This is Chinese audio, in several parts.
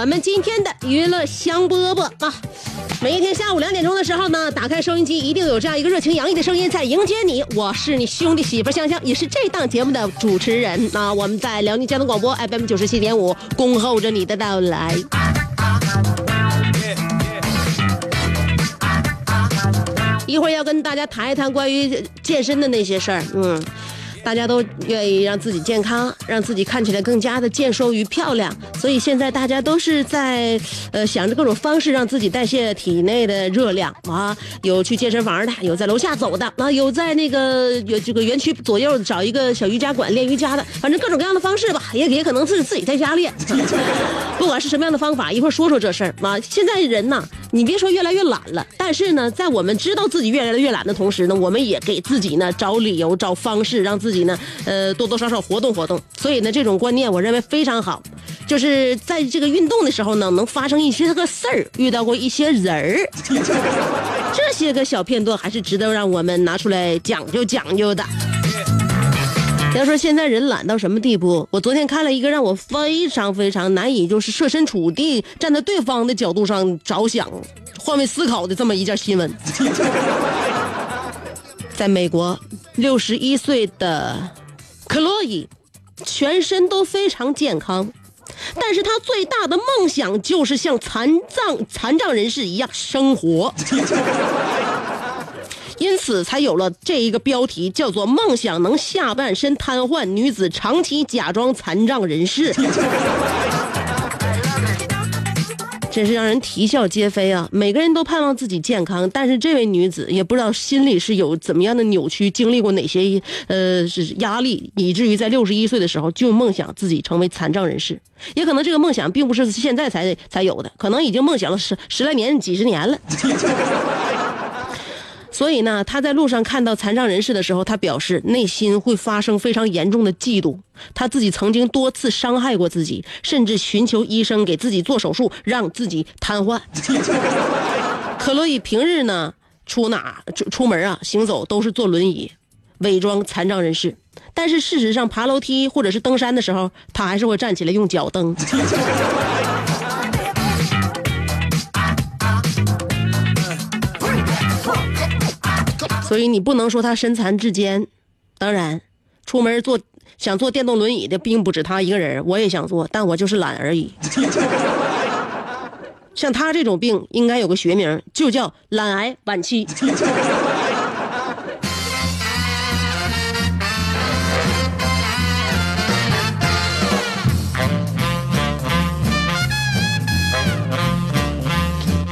我们今天的娱乐香饽饽啊！每一天下午两点钟的时候呢，打开收音机，一定有这样一个热情洋溢的声音在迎接你。我是你兄弟媳妇香香，也是这档节目的主持人啊。我们在辽宁交通广播 FM 九十七点五，恭候着你的到来。一会儿要跟大家谈一谈关于健身的那些事儿，嗯。大家都愿意让自己健康，让自己看起来更加的健硕与漂亮，所以现在大家都是在呃想着各种方式让自己代谢体内的热量啊，有去健身房的，有在楼下走的，啊，有在那个有这个园区左右找一个小瑜伽馆练瑜伽的，反正各种各样的方式吧，也也可能是自己在家练，不管是什么样的方法，一会儿说说这事儿啊。现在人呐，你别说越来越懒了，但是呢，在我们知道自己越来越懒的同时呢，我们也给自己呢找理由、找方式，让自己呢，呃，多多少少活动活动。所以呢，这种观念我认为非常好，就是在这个运动的时候呢，能发生一些个事儿，遇到过一些人儿，这些个小片段还是值得让我们拿出来讲究讲究的。要说现在人懒到什么地步，我昨天看了一个让我非常非常难以就是设身处地站在对方的角度上着想、换位思考的这么一件新闻。在美国，六十一岁的克洛伊，全身都非常健康，但是他最大的梦想就是像残障残障人士一样生活。因此才有了这一个标题，叫做“梦想能下半身瘫痪女子长期假装残障人士”，真是让人啼笑皆非啊！每个人都盼望自己健康，但是这位女子也不知道心里是有怎么样的扭曲，经历过哪些呃是压力，以至于在六十一岁的时候就梦想自己成为残障人士。也可能这个梦想并不是现在才才有的，可能已经梦想了十十来年、几十年了。所以呢，他在路上看到残障人士的时候，他表示内心会发生非常严重的嫉妒。他自己曾经多次伤害过自己，甚至寻求医生给自己做手术，让自己瘫痪。克洛伊平日呢出哪出出门啊行走都是坐轮椅，伪装残障人士。但是事实上，爬楼梯或者是登山的时候，他还是会站起来用脚蹬。所以你不能说他身残志坚。当然，出门坐想坐电动轮椅的并不止他一个人，我也想坐，但我就是懒而已。像他这种病，应该有个学名，就叫懒癌晚期。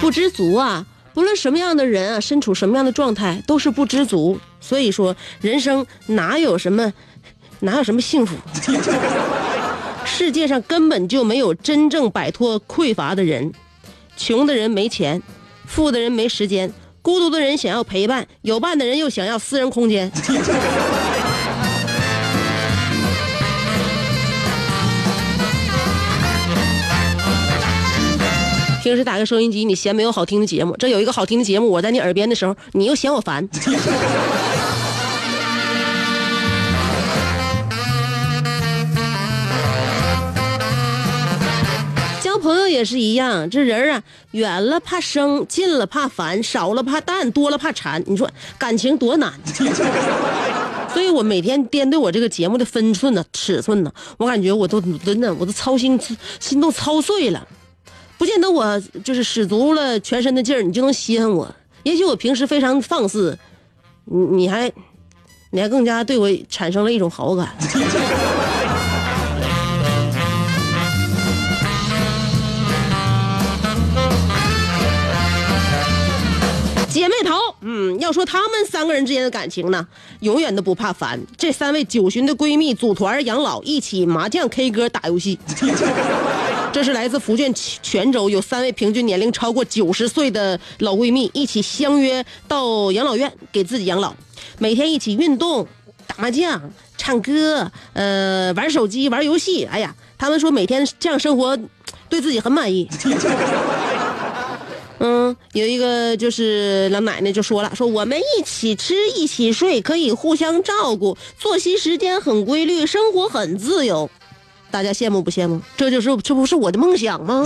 不知足啊！无论什么样的人啊，身处什么样的状态，都是不知足。所以说，人生哪有什么，哪有什么幸福？世界上根本就没有真正摆脱匮乏的人。穷的人没钱，富的人没时间，孤独的人想要陪伴，有伴的人又想要私人空间。平时打开收音机，你嫌没有好听的节目，这有一个好听的节目，我在你耳边的时候，你又嫌我烦。交朋友也是一样，这人啊，远了怕生，近了怕烦，少了怕淡，多了怕缠。你说感情多难？所以我每天掂对我这个节目的分寸呢、尺寸呢，我感觉我都真的我都操心，心都操碎了。不见得我就是使足了全身的劲儿，你就能稀罕我。也许我平时非常放肆，你你还你还更加对我产生了一种好感。姐妹淘，嗯，要说她们三个人之间的感情呢，永远都不怕烦。这三位九旬的闺蜜组团养老，一起麻将、K 歌、打游戏。这是来自福建泉州有三位平均年龄超过九十岁的老闺蜜，一起相约到养老院给自己养老，每天一起运动、打麻将、唱歌，呃，玩手机、玩游戏。哎呀，他们说每天这样生活，对自己很满意。嗯，有一个就是老奶奶就说了，说我们一起吃一起睡，可以互相照顾，作息时间很规律，生活很自由。大家羡慕不羡慕？这就是这不是我的梦想吗？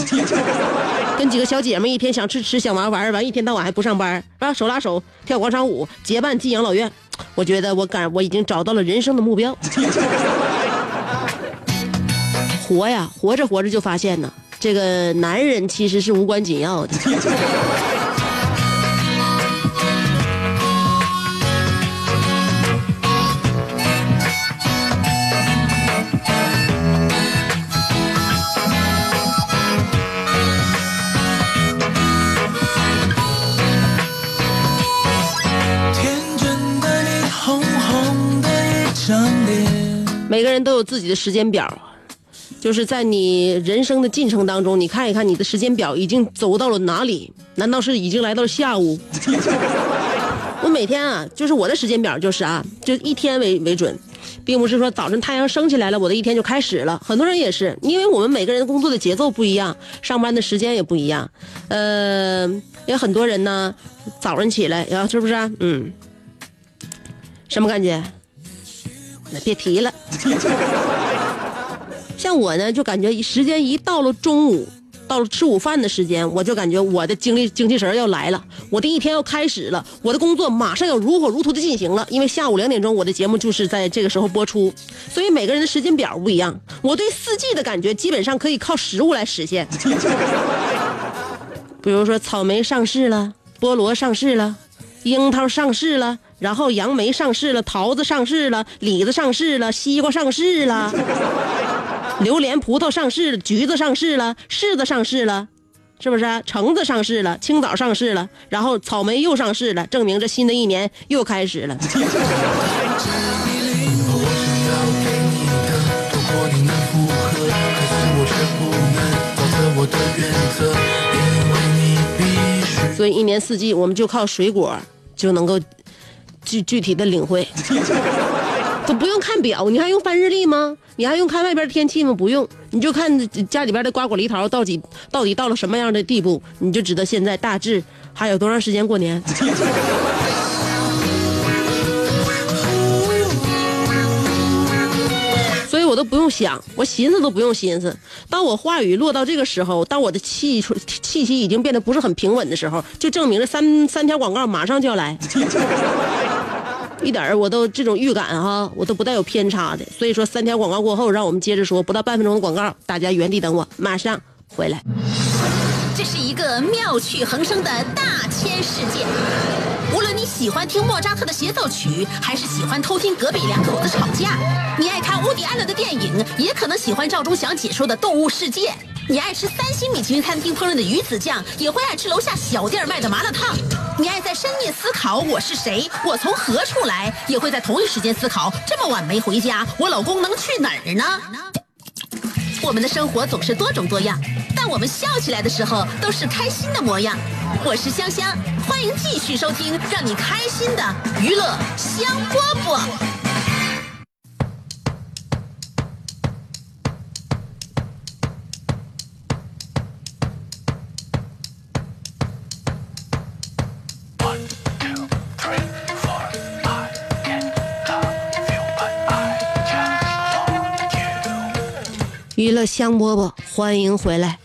跟几个小姐妹一天想吃吃想玩玩，完一天到晚还不上班，是吧？手拉手跳广场舞，结伴进养老院。我觉得我感我已经找到了人生的目标。活呀，活着活着就发现呢。这个男人其实是无关紧要的。每个人都有自己的时间表，就是在你人生的进程当中，你看一看你的时间表已经走到了哪里？难道是已经来到了下午？我每天啊，就是我的时间表就是啊，就一天为为准，并不是说早晨太阳升起来了，我的一天就开始了。很多人也是，因为我们每个人工作的节奏不一样，上班的时间也不一样。呃，有很多人呢，早上起来，然后是不是？嗯，什么感觉？别提了。像我呢，就感觉时间一到了中午，到了吃午饭的时间，我就感觉我的精力精气神要来了，我的一天要开始了，我的工作马上要如火如荼的进行了。因为下午两点钟我的节目就是在这个时候播出，所以每个人的时间表不一样。我对四季的感觉基本上可以靠食物来实现，比如说草莓上市了，菠萝上市了，樱桃上市了。然后杨梅上市了，桃子上市了，李子上市了，西瓜上市了，榴莲、葡萄上市了，橘子上市了，柿子上市了，是不是？橙子上市了，青枣上市了，然后草莓又上市了，证明这新的一年又开始了。所以一年四季，我们就靠水果就能够具具体的领会。都不用看表，你还用翻日历吗？你还用看外边天气吗？不用，你就看家里边的瓜果梨桃到底到底到了什么样的地步，你就知道现在大致还有多长时间过年。都不用想，我寻思都不用寻思。当我话语落到这个时候，当我的气气息已经变得不是很平稳的时候，就证明这三三条广告马上就要来。一点儿我都这种预感哈，我都不带有偏差的。所以说三条广告过后，让我们接着说，不到半分钟的广告，大家原地等我，马上回来。这是一个妙趣横生的大千世界。喜欢听莫扎特的协奏曲，还是喜欢偷听隔壁两口子吵架，你爱看乌迪安伦的电影，也可能喜欢赵忠祥解说的《动物世界》。你爱吃三星米其林餐厅烹饪的鱼子酱，也会爱吃楼下小店卖的麻辣烫。你爱在深夜思考我是谁，我从何处来，也会在同一时间思考这么晚没回家，我老公能去哪儿呢？我们的生活总是多种多样，但我们笑起来的时候都是开心的模样。我是香香，欢迎继续收听让你开心的娱乐香饽饽。娱乐香饽饽，欢迎回来。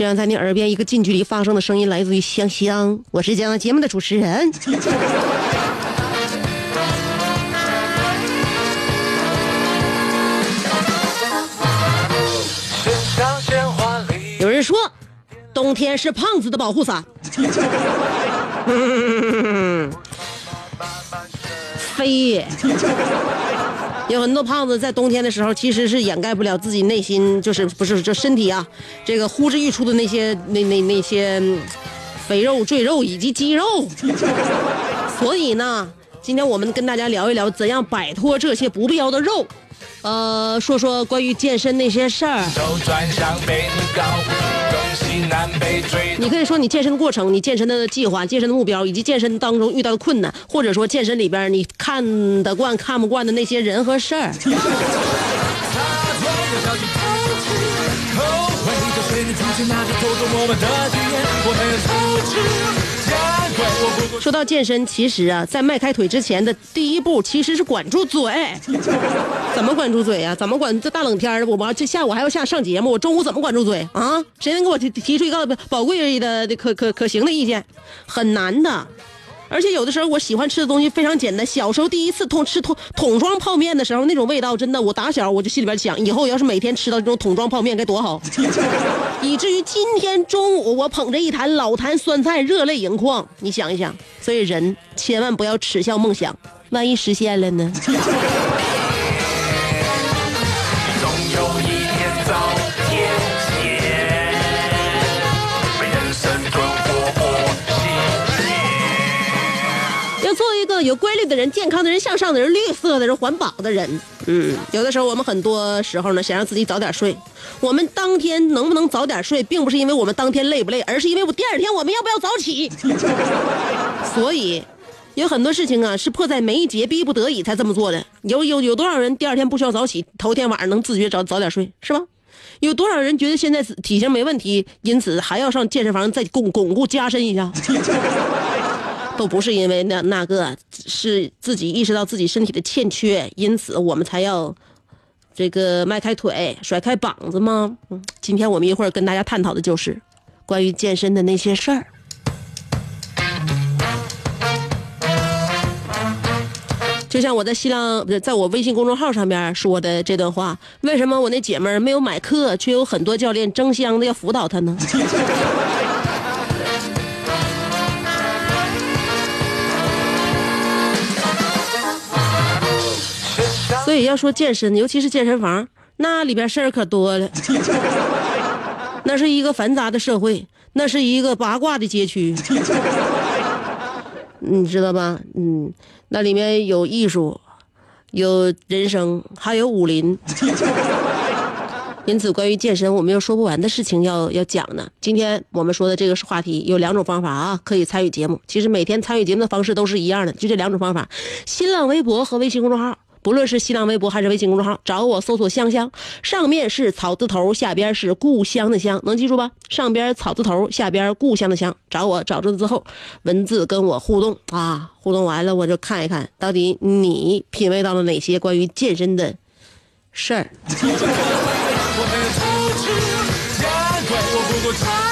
这样在你耳边一个近距离发声的声音来自于香香，我是这样节目的主持人。有人说，冬天是胖子的保护伞。非也。有很多胖子在冬天的时候，其实是掩盖不了自己内心，就是不是这身体啊，这个呼之欲出的那些那那那些肥肉、赘肉以及肌肉。所以呢，今天我们跟大家聊一聊怎样摆脱这些不必要的肉，呃，说说关于健身那些事儿。你可以说你健身的过程、你健身的计划、健身的目标，以及健身当中遇到的困难，或者说健身里边你看得惯、看不惯的那些人和事儿。说到健身，其实啊，在迈开腿之前的第一步，其实是管住嘴。怎么管住嘴呀、怎么管？这大冷天的，我这下午还要下上节目，我中午怎么管住嘴啊？谁能给我提提出一个宝贵的可可可行的意见？很难的。而且有的时候我喜欢吃的东西非常简单。小时候第一次通吃桶桶装泡面的时候，那种味道真的，我打小我就心里边想，以后要是每天吃到这种桶装泡面该多好。以至于今天中午我捧着一坛老坛酸菜，热泪盈眶。你想一想，所以人千万不要耻笑梦想，万一实现了呢？有规律的人、健康的人、向上的人、绿色的人、环保的人。嗯，有的时候我们很多时候呢，想让自己早点睡。我们当天能不能早点睡，并不是因为我们当天累不累，而是因为我第二天我们要不要早起。所以，有很多事情啊，是迫在眉睫、逼不得已才这么做的。有有有多少人第二天不需要早起，头天晚上能自觉早早点睡，是吧？有多少人觉得现在体型没问题，因此还要上健身房再巩巩固加深一下？都不是因为那那个，是自己意识到自己身体的欠缺，因此我们才要这个迈开腿、甩开膀子吗？今天我们一会儿跟大家探讨的就是关于健身的那些事儿。就像我在新浪，在我微信公众号上面说的这段话，为什么我那姐们儿没有买课，却有很多教练争相的要辅导她呢？所以要说健身，尤其是健身房，那里边事儿可多了。那是一个繁杂的社会，那是一个八卦的街区，你知道吧？嗯，那里面有艺术，有人生，还有武林。因此，关于健身，我们有说不完的事情要要讲呢。今天我们说的这个话题有两种方法啊，可以参与节目。其实每天参与节目的方式都是一样的，就这两种方法：新浪微博和微信公众号。不论是新浪微博还是微信公众号，找我搜索“香香”，上面是草字头，下边是故乡的乡，能记住吧？上边草字头，下边故乡的乡，找我找着之后，文字跟我互动啊，互动完了我就看一看到底你品味到了哪些关于健身的事儿。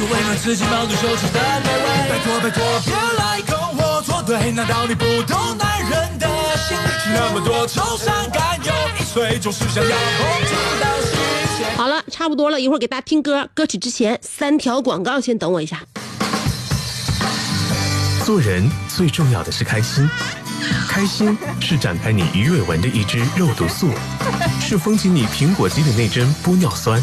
于为难自己冒着羞耻的卑微。拜托拜托，别来跟我作对，难道你不懂男人的心？那么多愁善感又易碎，总是想要控制到心弦。好了，差不多了，一会儿给大家听歌。歌曲之前三条广告，先等我一下。做人最重要的是开心，开心是展开你鱼尾纹的一支肉毒素，是封紧你苹果肌的那针玻尿酸，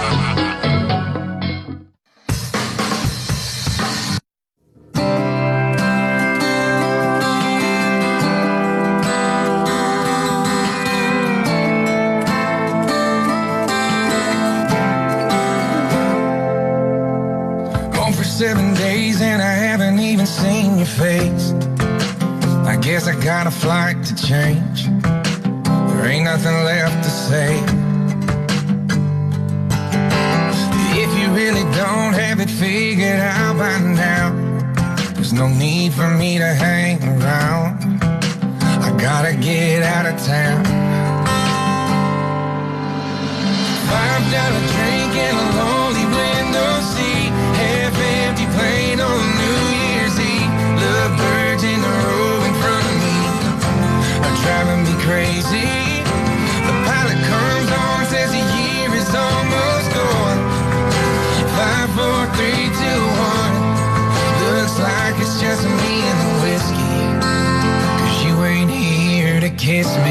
Flight to change. There ain't nothing left to say. If you really don't have it figured out by now, there's no need for me to hang around. I gotta get out of town. Five dollar drink and a kiss me.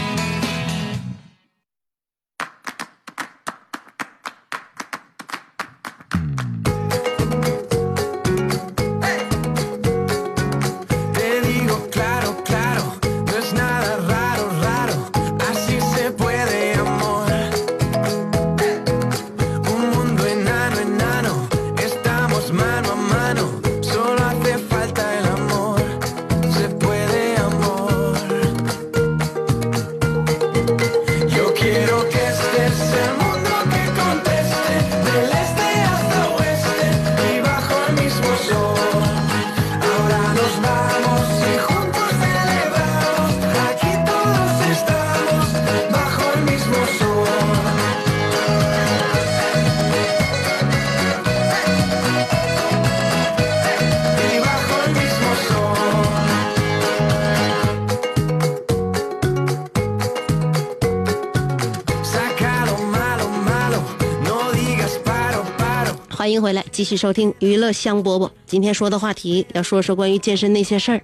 继续收听娱乐香饽饽。今天说的话题要说说关于健身那些事儿，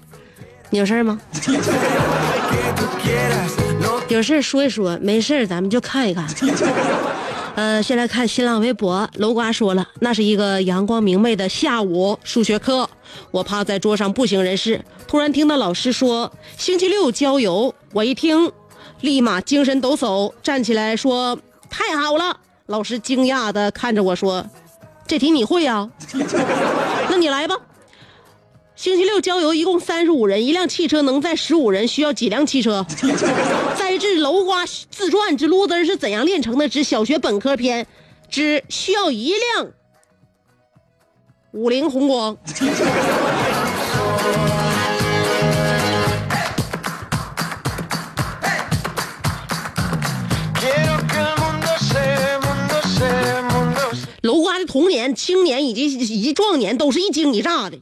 你有事儿吗？有事儿说一说，没事儿咱们就看一看。呃，先来看新浪微博，楼瓜说了，那是一个阳光明媚的下午，数学课，我趴在桌上不省人事，突然听到老师说星期六郊游，我一听，立马精神抖擞，站起来说太好了。老师惊讶的看着我说，这题你会呀、那你来吧。星期六郊游一共三十五人，一辆汽车能载十五人，需要几辆汽车？摘自楼瓜自传之路子是怎样炼成的之小学本科篇之需要一辆五菱宏光。童年、青年以及以及壮年都是一惊一乍的，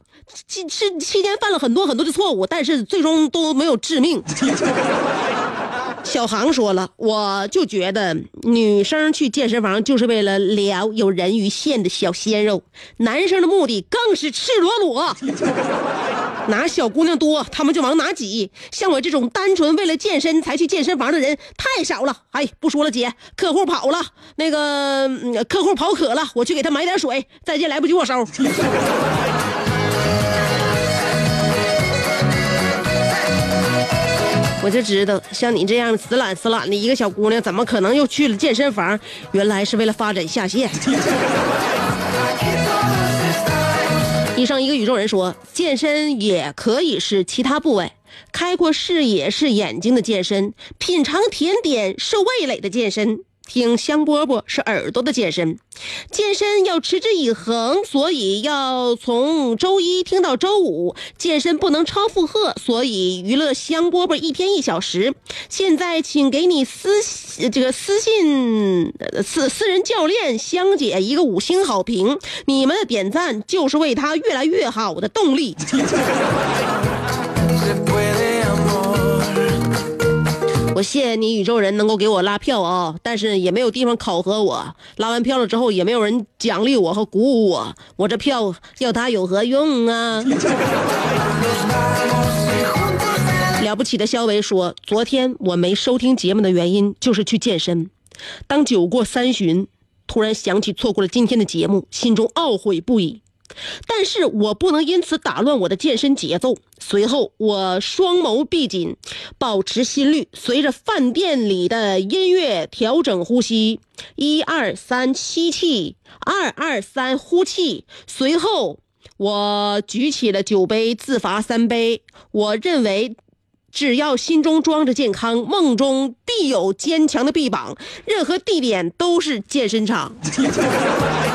期是期间犯了很多很多的错误，但是最终都没有致命。小航说了，我就觉得女生去健身房就是为了撩有人鱼线的小鲜肉，男生的目的更是赤裸裸。哪小姑娘多，他们就往哪挤。像我这种单纯为了健身才去健身房的人太少了。哎，不说了，姐，客户跑了，那个、客户跑渴了，我去给他买点水。再见，来不及握手。我就知道，像你这样死懒死懒的一个小姑娘，怎么可能又去了健身房？原来是为了发展下线。医生一个宇宙人说，健身也可以是其他部位，开阔视野是眼睛的健身，品尝甜点是味蕾的健身，听香饽饽是耳朵的健身。健身要持之以恒，所以要从周一听到周五。健身不能超负荷，所以娱乐香饽饽一天一小时。现在请给你私这个私信私私人教练香姐一个五星好评，你们的点赞就是为她越来越好的动力。我谢谢你宇宙人能够给我拉票啊，但是也没有地方考核我。拉完票了之后，也没有人奖励我和鼓舞我，我这票要它有何用啊？了不起的肖维说，昨天我没收听节目的原因就是去健身。当酒过三巡，突然想起错过了今天的节目，心中懊悔不已。但是我不能因此打乱我的健身节奏。随后，我双眸闭紧，保持心率，随着饭店里的音乐调整呼吸。一二三，吸气；二二三，呼气。随后，我举起了酒杯，自罚三杯。我认为。只要心中装着健康，梦中必有坚强的臂膀。任何地点都是健身场。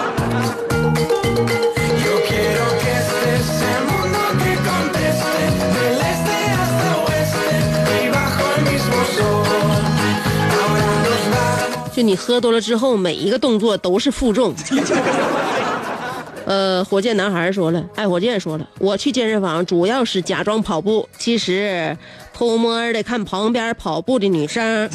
就你喝多了之后，每一个动作都是负重。呃，火箭男孩说了，爱火箭说了，我去健身房主要是假装跑步，其实偷摸的看旁边跑步的女生。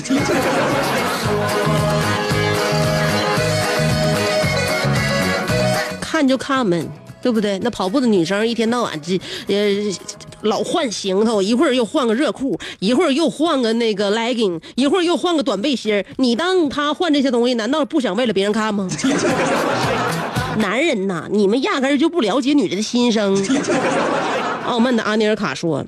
看就看呗，对不对？那跑步的女生一天到晚这呃老换行头，一会儿又换个热裤，一会儿又换个那个 legging，一会儿又换个短背心你当他换这些东西，难道不想为了别人看吗？男人呐，你们压根儿就不了解女人的心声。傲慢的阿尼尔卡说。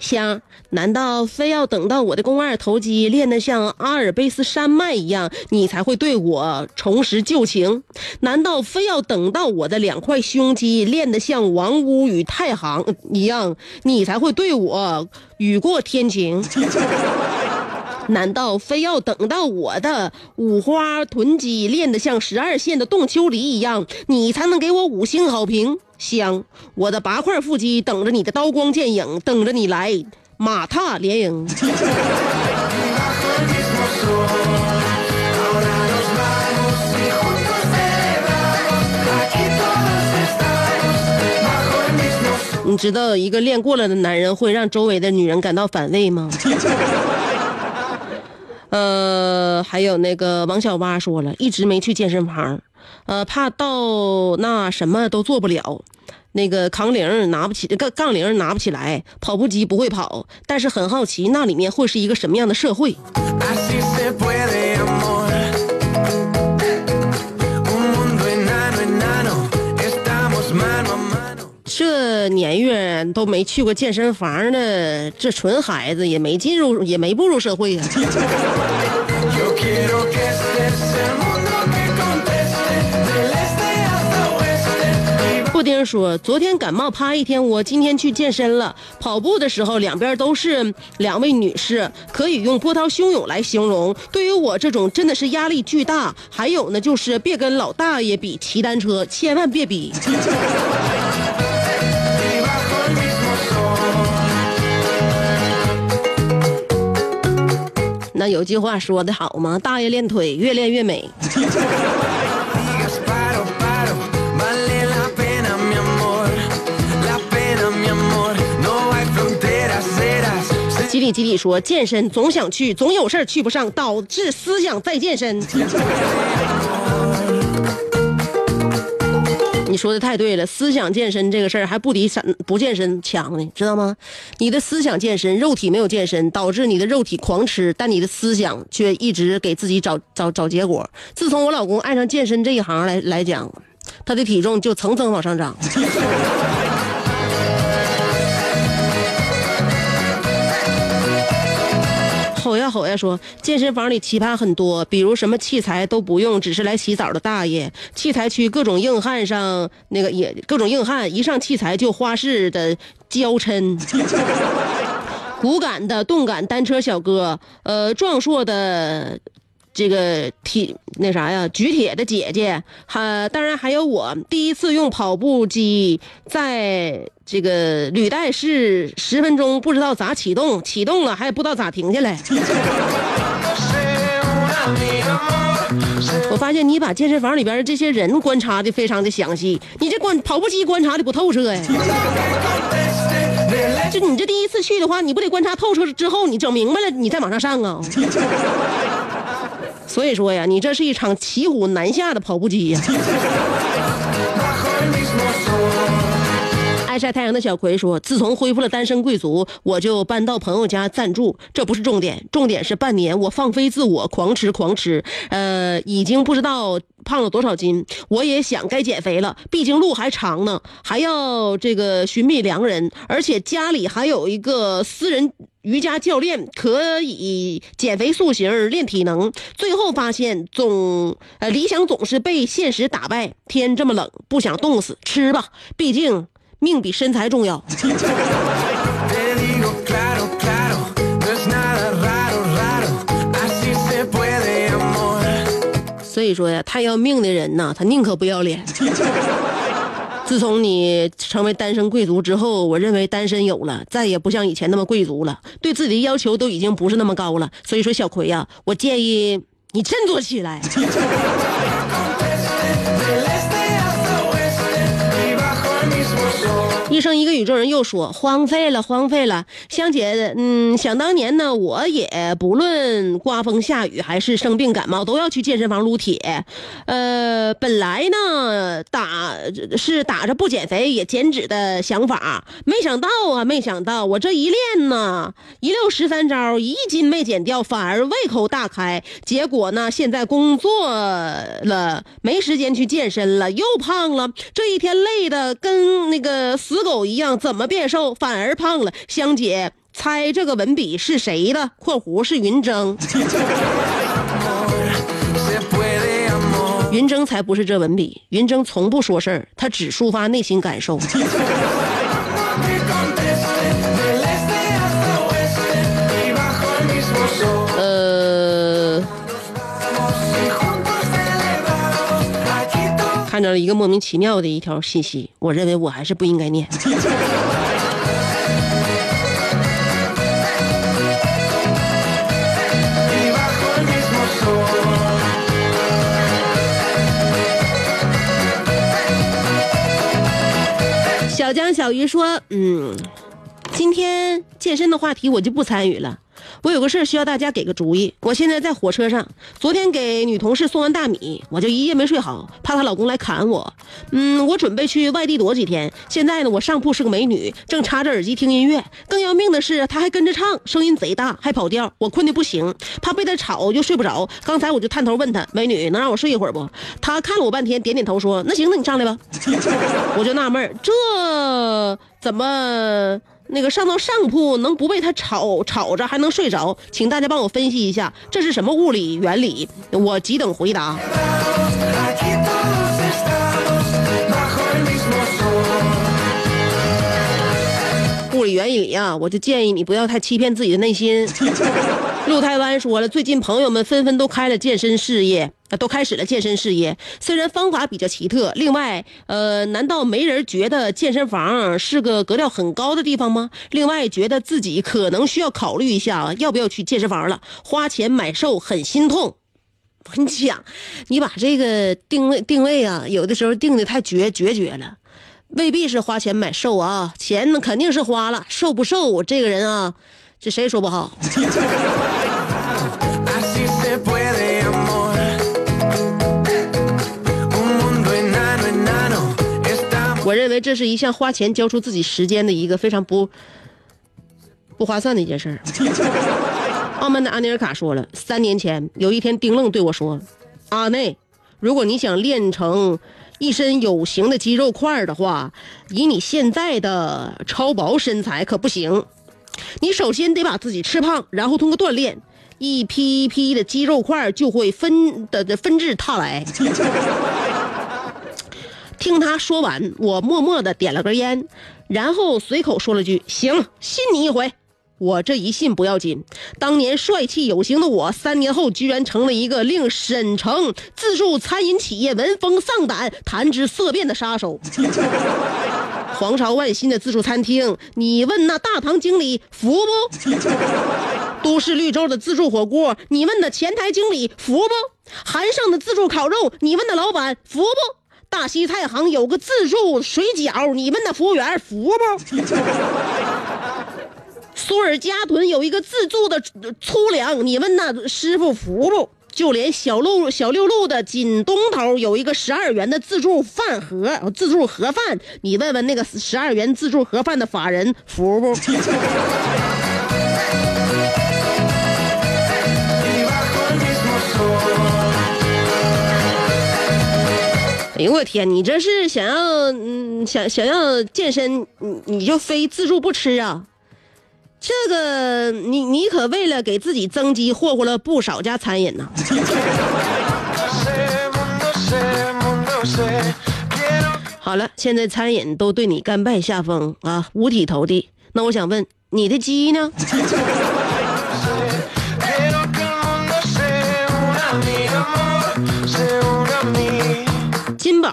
香，难道非要等到我的肱二头肌练得像阿尔卑斯山脉一样，你才会对我重拾旧情？难道非要等到我的两块胸肌练得像王屋与太行一样，你才会对我雨过天晴？难道非要等到我的五花臀肌练得像十二线的冻秋梨一样你才能给我五星好评？香我的八块腹肌等着你的刀光剑影等着你来马踏连营。你知道一个练过了的男人会让周围的女人感到反胃吗？呃，还有那个王小蛙说了，一直没去健身房，呃，怕到那什么都做不了。那个扛铃拿不起，杠杠铃拿不起来，跑步机不会跑，但是很好奇那里面会是一个什么样的社会。都没去过健身房的，这纯孩子也没进入，也没步入社会啊。布丁说：“昨天感冒趴一天窝，今天去健身了。跑步的时候，两边都是两位女士，可以用波涛汹涌来形容。对于我这种真的是压力巨大。还有呢，就是别跟老大爷比骑单车，千万别比。那有句话说的好吗？大爷练腿，越练越美。吉里吉里说健身总想去，总有事儿去不上，导致思想在健身。你说的太对了，思想健身这个事儿还不敌啥不健身强呢，知道吗？你的思想健身，肉体没有健身，导致你的肉体狂吃，但你的思想却一直给自己找找找结果。自从我老公爱上健身这一行来来讲，他的体重就层层往上涨。吼呀说，健身房里奇葩很多，比如什么器材都不用，只是来洗澡的大爷；器材区各种硬汉上那个也各种硬汉，一上器材就花式的娇嗔。骨感的动感单车小哥，呃，壮硕的这个铁那啥呀，举铁的姐姐，还当然还有我第一次用跑步机在这个履带式十分钟不知道咋启动，启动了还不知道咋停下来。我发现你把健身房里边的这些人观察的非常的详细，你这观跑步机观察的不透彻呀。就你这第一次去的话，你不得观察透彻之后，你整明白了，你再往上上啊。所以说呀，你这是一场骑虎难下的跑步机呀。晒太阳的小葵说：“自从恢复了单身贵族，我就搬到朋友家暂住。这不是重点，重点是半年我放飞自我，狂吃狂吃，呃，已经不知道胖了多少斤。我也想该减肥了，毕竟路还长呢，还要这个寻觅良人，而且家里还有一个私人。”瑜伽教练可以减肥塑形、练体能，最后发现总呃理想总是被现实打败。天这么冷，不想冻死，吃吧，毕竟命比身材重要。所以说呀，太要命的人呐，他宁可不要脸。自从你成为单身贵族之后，我认为单身有了，再也不像以前那么贵族了，对自己的要求都已经不是那么高了。所以说，小葵呀、我建议你振作起来。只剩一个宇宙人又说荒废了，荒废了。香姐，嗯，想当年呢，我也不论刮风下雨还是生病感冒，都要去健身房撸铁。呃，本来呢，打是打着不减肥也减脂的想法，没想到啊，没想到我这一练呢，一溜十三招，一斤没减掉，反而胃口大开。结果呢，现在工作了，没时间去健身了，又胖了。这一天累的跟那个死狗一样，怎么变瘦反而胖了？香姐，猜这个文笔是谁的？（括弧是云峥，云峥才不是这文笔云峥从不说事儿他只抒发内心感受。呃看到了一个莫名其妙的一条信息我认为我还是不应该念。小江小鱼说：“嗯，今天健身的话题我就不参与了。我有个事需要大家给个主意。我现在在火车上，昨天给女同事送完大米，我就一夜没睡好，怕她老公来砍我。嗯，我准备去外地躲几天。现在呢，我上铺是个美女，正插着耳机听音乐。更要命的是，她还跟着唱，声音贼大，还跑调。我困得不行，怕被她吵就睡不着。刚才我就探头问她：“美女，能让我睡一会儿不？”她看了我半天，点点头说：“那行，那你上来吧。” 我就纳闷，这怎么？那个上到上铺能不被他吵吵着还能睡着？请大家帮我分析一下，这是什么物理原理？我急等回答。原理啊，我就建议你不要太欺骗自己的内心。陆台湾说了，最近朋友们纷纷都开了健身事业，都开始了健身事业。虽然方法比较奇特，另外，呃，难道没人觉得健身房是个格调很高的地方吗？另外，觉得自己可能需要考虑一下，要不要去健身房了？花钱买瘦很心痛。我跟你讲，你把这个定位定位啊，有的时候定的太绝绝绝了。未必是花钱买瘦啊，钱呢肯定是花了，瘦不瘦这个人啊，这谁也说不好。我认为这是一项花钱交出自己时间的一个非常不不划算的一件事儿。澳门的安尼尔卡说了，三年前有一天丁愣对我说：“阿内，如果你想练成一身有型的肌肉块儿的话，以你现在的超薄身材可不行。你首先得把自己吃胖，然后通过锻炼，一批一批的肌肉块儿就会分的的纷至沓来。”听他说完，我默默的点了根烟，然后随口说了句：“行，信你一回。”我这一信不要紧，当年帅气有型的我，三年后居然成了一个令沈城自助餐饮企业闻风丧胆、谈之色变的杀手。皇朝万兴的自助餐厅，你问那大堂经理服不？都市绿洲的自助火锅，你问那前台经理服不？韩盛的自助烤肉，你问那老板服不？大西菜行有个自助水饺，你问那服务员服不？苏尔加屯有一个自助的粗粮，你问那师傅服不？就连小路小六路的锦东头有一个十二元的自助饭盒，自助盒饭，你问问那个十二元自助盒饭的法人服不？哎呦我天，你这是想要嗯想想要健身，你你就非自助不吃啊？这个你你可为了给自己增肌，霍霍了不少家餐饮呐。Sé, mundo sé, mundo sé. Quiero 好了，现在餐饮都对你甘拜下风啊，五体投地。那我想问，你的鸡呢？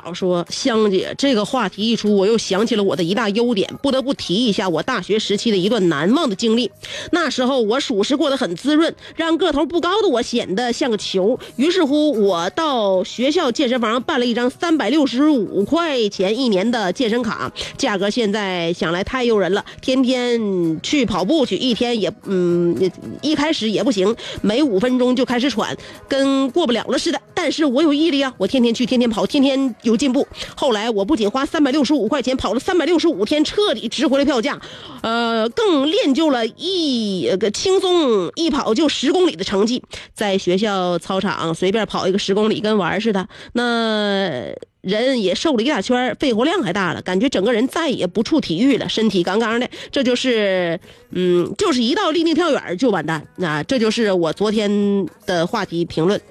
金宝说：“香姐，这个话题一出，我又想起了我的一大优点，不得不提一下我大学时期的一段难忘的经历。那时候我属实过得很滋润，让个头不高的我显得像个球。于是乎，我到学校健身房办了一张三百六十五块钱一年的健身卡，价格现在想来太诱人了。天天去跑步去，一天也嗯，一开始也不行，每五分钟就开始喘，跟过不了了似的。但是我有毅力啊，我天天去，天天跑，天天有进步。后来我不仅花三百六十五块钱跑了三百六十五天，彻底值回了票价，呃，更练就了一个轻松一跑就十公里的成绩。在学校操场随便跑一个十公里，跟玩似的。那。人也瘦了一大圈，肺活量还大了，感觉整个人再也不怵体育了，身体杠杠的。这就是，嗯，就是一到立定跳远就完蛋。那、这就是我昨天的话题评论。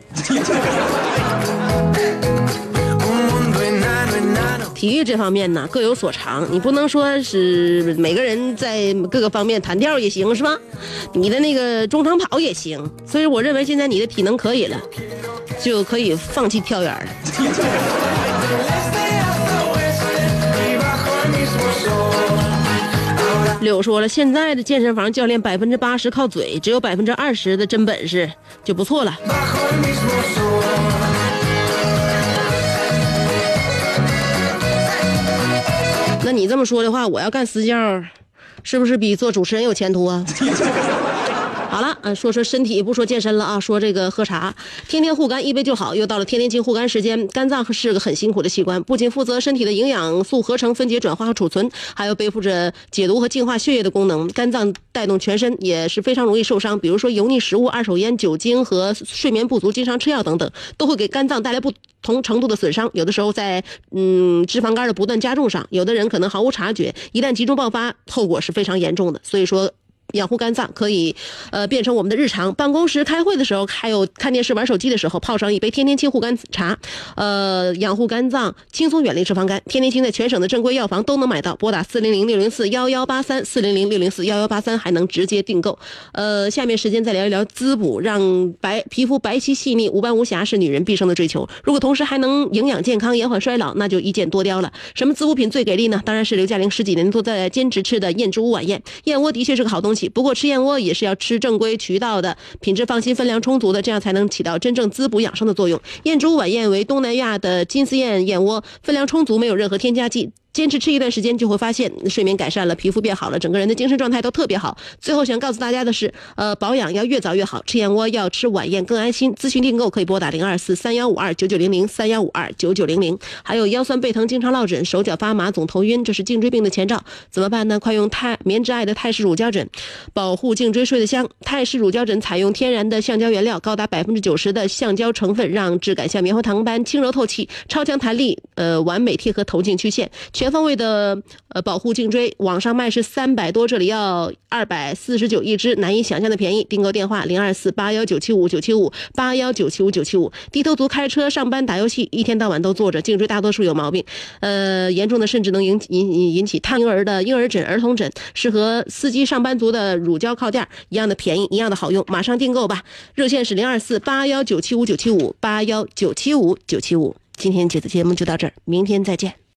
体育这方面呢，各有所长，你不能说是每个人在各个方面弹跳也行，是吧？你的那个中长跑也行，所以我认为现在你的体能可以了，就可以放弃跳远了。柳说了，现在的健身房教练百分之八十靠嘴，只有百分之二十的真本事就不错了。那你这么说的话，我要干私教，是不是比做主持人有前途啊？啊。说说身体，不说健身了啊，说这个喝茶，天天护肝一杯就好。又到了天天清护肝时间，肝脏是个很辛苦的器官，不仅负责身体的营养素合成、分解、转化和储存，还有背负着解毒和净化血液的功能。肝脏带动全身也是非常容易受伤，比如说油腻食物、二手烟、酒精和睡眠不足、经常吃药等等，都会给肝脏带来不同程度的损伤。有的时候在嗯脂肪肝的不断加重上，有的人可能毫无察觉，一旦集中爆发，后果是非常严重的。所以说。养护肝脏可以，呃，变成我们的日常。办公室开会的时候，还有看电视、玩手机的时候，泡上一杯天天清护肝茶，呃，养护肝脏，轻松远离脂肪肝。天天清在全省的正规药房都能买到，拨打四零零六零四幺幺八三，四零零六零四幺幺八三，还能直接订购。呃，下面时间再聊一聊滋补，让白皮肤白皙细腻、无斑无瑕是女人毕生的追求。如果同时还能营养健康、延缓衰老，那就一箭多雕了。什么滋补品最给力呢？当然是刘嘉玲十几年都在坚持吃的燕之屋晚宴。燕窝的确是个好东。不过吃燕窝也是要吃正规渠道的，品质放心、分量充足的，这样才能起到真正滋补养生的作用。燕之屋晚燕为东南亚的金丝燕燕窝，分量充足，没有任何添加剂。坚持吃一段时间，就会发现睡眠改善了，皮肤变好了，整个人的精神状态都特别好。最后想告诉大家的是，呃，保养要越早越好，吃燕窝要吃晚宴更安心。咨询订购可以拨打零二四三幺五二九九零零三幺五二九九零零。还有腰酸背疼、经常落枕、手脚发麻、总头晕，这是颈椎病的前兆，怎么办呢？快用泰棉之爱的泰式乳胶枕，保护颈椎睡得香。泰式乳胶枕采用天然的橡胶原料，高达百分之九十的橡胶成分，让质感像棉花糖般轻柔透气，超强弹力，呃，完美贴合头颈曲线。全方位的呃保护颈椎，网上卖是三百多，这里要二百四十九一支，难以想象的便宜。订购电话零二四八幺九七五九七五八幺九七五九七五。低头族开车、上班、打游戏，一天到晚都坐着，颈椎大多数有毛病，呃，严重的甚至能引引引引起烫婴儿的婴儿枕、儿童枕，适合司机、上班族的乳胶靠垫，一样的便宜，一样的好用，马上订购吧。热线是零二四八幺九七五九七五八幺九七五九七五。今天这次节目就到这儿，明天再见。